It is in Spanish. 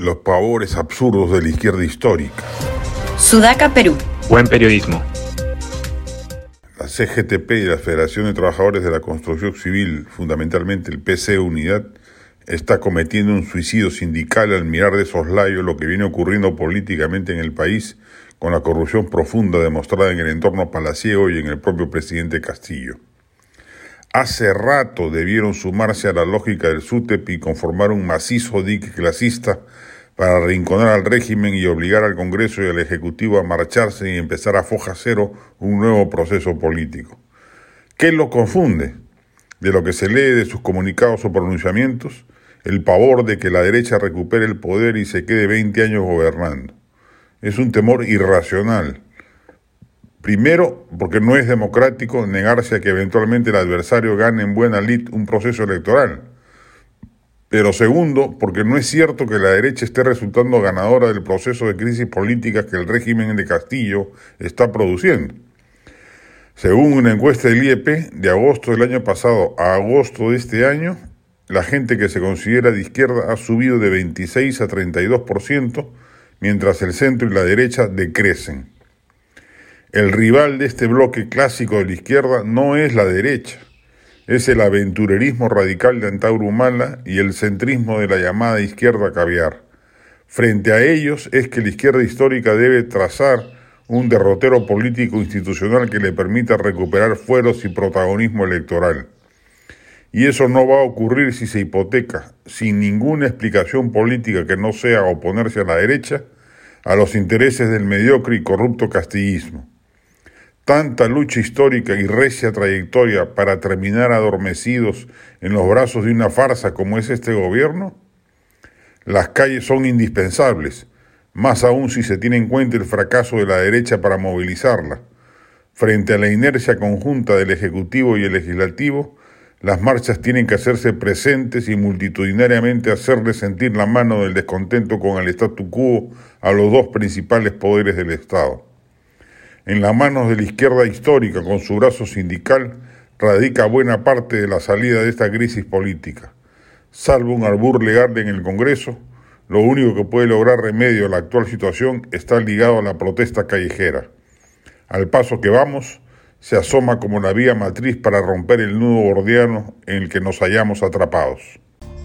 Los pavores absurdos de la izquierda histórica. Sudaca, Perú. Buen periodismo. La CGTP y la Federación de Trabajadores de la Construcción Civil, fundamentalmente el PC Unidad, está cometiendo un suicidio sindical al mirar de soslayo lo que viene ocurriendo políticamente en el país con la corrupción profunda demostrada en el entorno palaciego y en el propio presidente Castillo. Hace rato debieron sumarse a la lógica del SUTEP y conformar un macizo dique clasista para arrinconar al régimen y obligar al Congreso y al Ejecutivo a marcharse y empezar a foja cero un nuevo proceso político. ¿Qué lo confunde? De lo que se lee de sus comunicados o pronunciamientos, el pavor de que la derecha recupere el poder y se quede 20 años gobernando. Es un temor irracional. Primero, porque no es democrático negarse a que eventualmente el adversario gane en buena lid un proceso electoral. Pero segundo, porque no es cierto que la derecha esté resultando ganadora del proceso de crisis política que el régimen de Castillo está produciendo. Según una encuesta del IEP de agosto del año pasado a agosto de este año, la gente que se considera de izquierda ha subido de 26 a 32%, mientras el centro y la derecha decrecen. El rival de este bloque clásico de la izquierda no es la derecha, es el aventurerismo radical de Antauro Humala y el centrismo de la llamada izquierda caviar. Frente a ellos es que la izquierda histórica debe trazar un derrotero político institucional que le permita recuperar fueros y protagonismo electoral. Y eso no va a ocurrir si se hipoteca, sin ninguna explicación política que no sea oponerse a la derecha, a los intereses del mediocre y corrupto castillismo tanta lucha histórica y recia trayectoria para terminar adormecidos en los brazos de una farsa como es este gobierno? Las calles son indispensables, más aún si se tiene en cuenta el fracaso de la derecha para movilizarla. Frente a la inercia conjunta del Ejecutivo y el Legislativo, las marchas tienen que hacerse presentes y multitudinariamente hacerle sentir la mano del descontento con el statu quo a los dos principales poderes del Estado. En las manos de la izquierda histórica, con su brazo sindical, radica buena parte de la salida de esta crisis política. Salvo un albur legal en el Congreso, lo único que puede lograr remedio a la actual situación está ligado a la protesta callejera. Al paso que vamos, se asoma como la vía matriz para romper el nudo gordiano en el que nos hallamos atrapados.